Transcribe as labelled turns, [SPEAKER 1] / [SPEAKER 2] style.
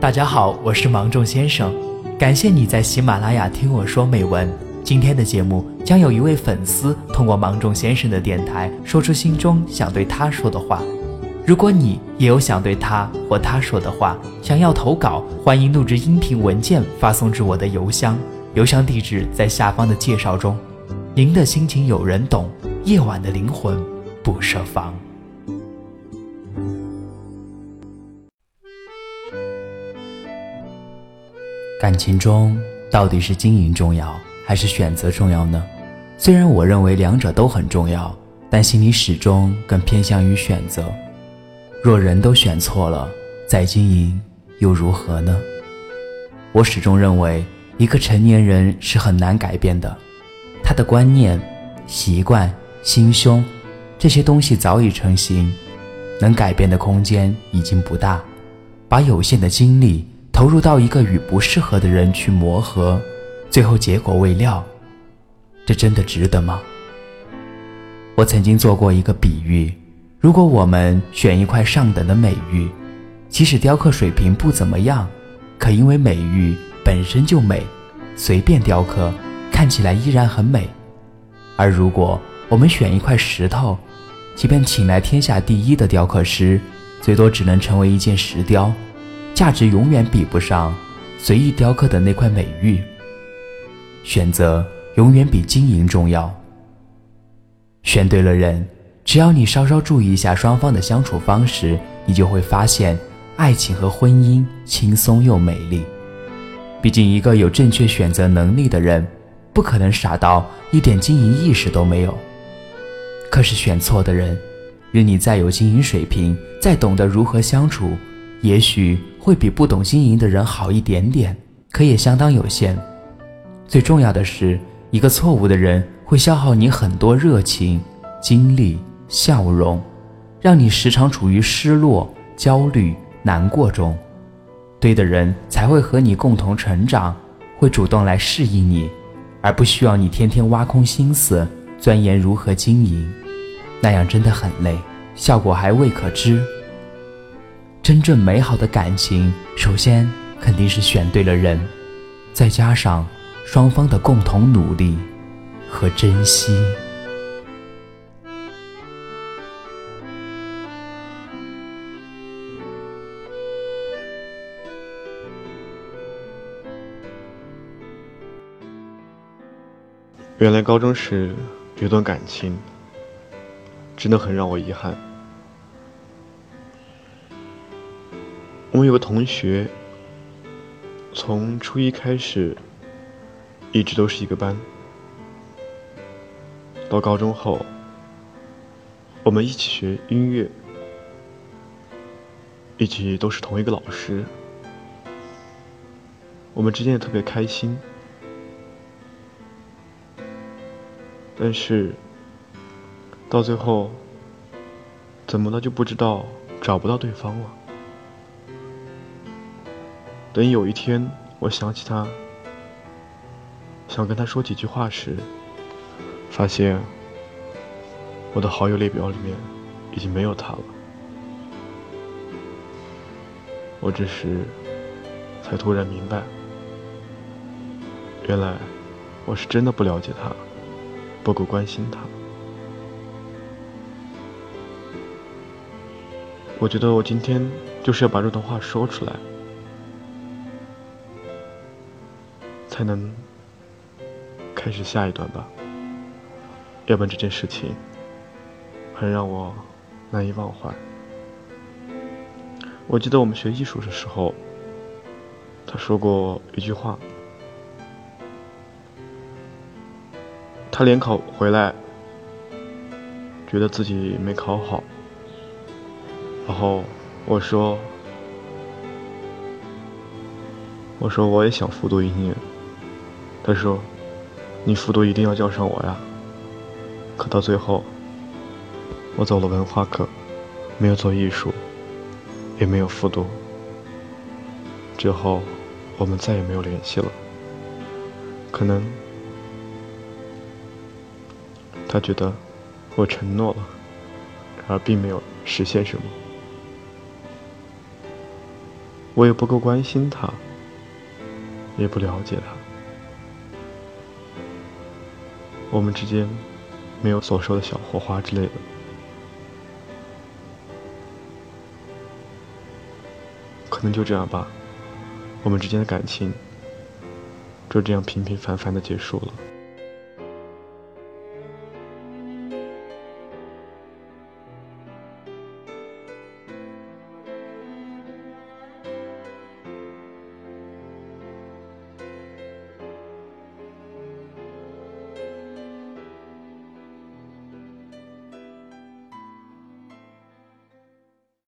[SPEAKER 1] 大家好，我是芒种先生，感谢你在喜马拉雅听我说美文。今天的节目将有一位粉丝通过芒种先生的电台说出心中想对他说的话。如果你也有想对他或他说的话，想要投稿，欢迎录制音频文件发送至我的邮箱，邮箱地址在下方的介绍中。您的心情有人懂，夜晚的灵魂不设防。感情中到底是经营重要还是选择重要呢？虽然我认为两者都很重要，但心里始终更偏向于选择。若人都选错了，再经营又如何呢？我始终认为，一个成年人是很难改变的，他的观念、习惯、心胸这些东西早已成型，能改变的空间已经不大。把有限的精力投入到一个与不适合的人去磨合，最后结果未料，这真的值得吗？我曾经做过一个比喻。如果我们选一块上等的美玉，即使雕刻水平不怎么样，可因为美玉本身就美，随便雕刻看起来依然很美。而如果我们选一块石头，即便请来天下第一的雕刻师，最多只能成为一件石雕，价值永远比不上随意雕刻的那块美玉。选择永远比经营重要。选对了人。只要你稍稍注意一下双方的相处方式，你就会发现，爱情和婚姻轻松又美丽。毕竟，一个有正确选择能力的人，不可能傻到一点经营意识都没有。可是，选错的人，任你再有经营水平，再懂得如何相处，也许会比不懂经营的人好一点点，可也相当有限。最重要的是，一个错误的人会消耗你很多热情、精力。笑容，让你时常处于失落、焦虑、难过中。对的人才会和你共同成长，会主动来适应你，而不需要你天天挖空心思钻研如何经营，那样真的很累，效果还未可知。真正美好的感情，首先肯定是选对了人，再加上双方的共同努力和珍惜。
[SPEAKER 2] 原来高中时有段感情，真的很让我遗憾。我有个同学，从初一开始一直都是一个班，到高中后，我们一起学音乐，一起都是同一个老师，我们之间也特别开心。但是，到最后，怎么了就不知道找不到对方了。等有一天我想起他，想跟他说几句话时，发现我的好友列表里面已经没有他了。我这时才突然明白，原来我是真的不了解他。不够关心他，我觉得我今天就是要把这段话说出来，才能开始下一段吧。要不然这件事情很让我难以忘怀。我记得我们学艺术的时候，他说过一句话。他联考回来，觉得自己没考好，然后我说：“我说我也想复读一年。”他说：“你复读一定要叫上我呀。”可到最后，我走了文化课，没有做艺术，也没有复读。之后，我们再也没有联系了。可能。他觉得我承诺了，而并没有实现什么。我也不够关心他，也不了解他。我们之间没有所说的小火花之类的。可能就这样吧，我们之间的感情就这样平平凡凡的结束了。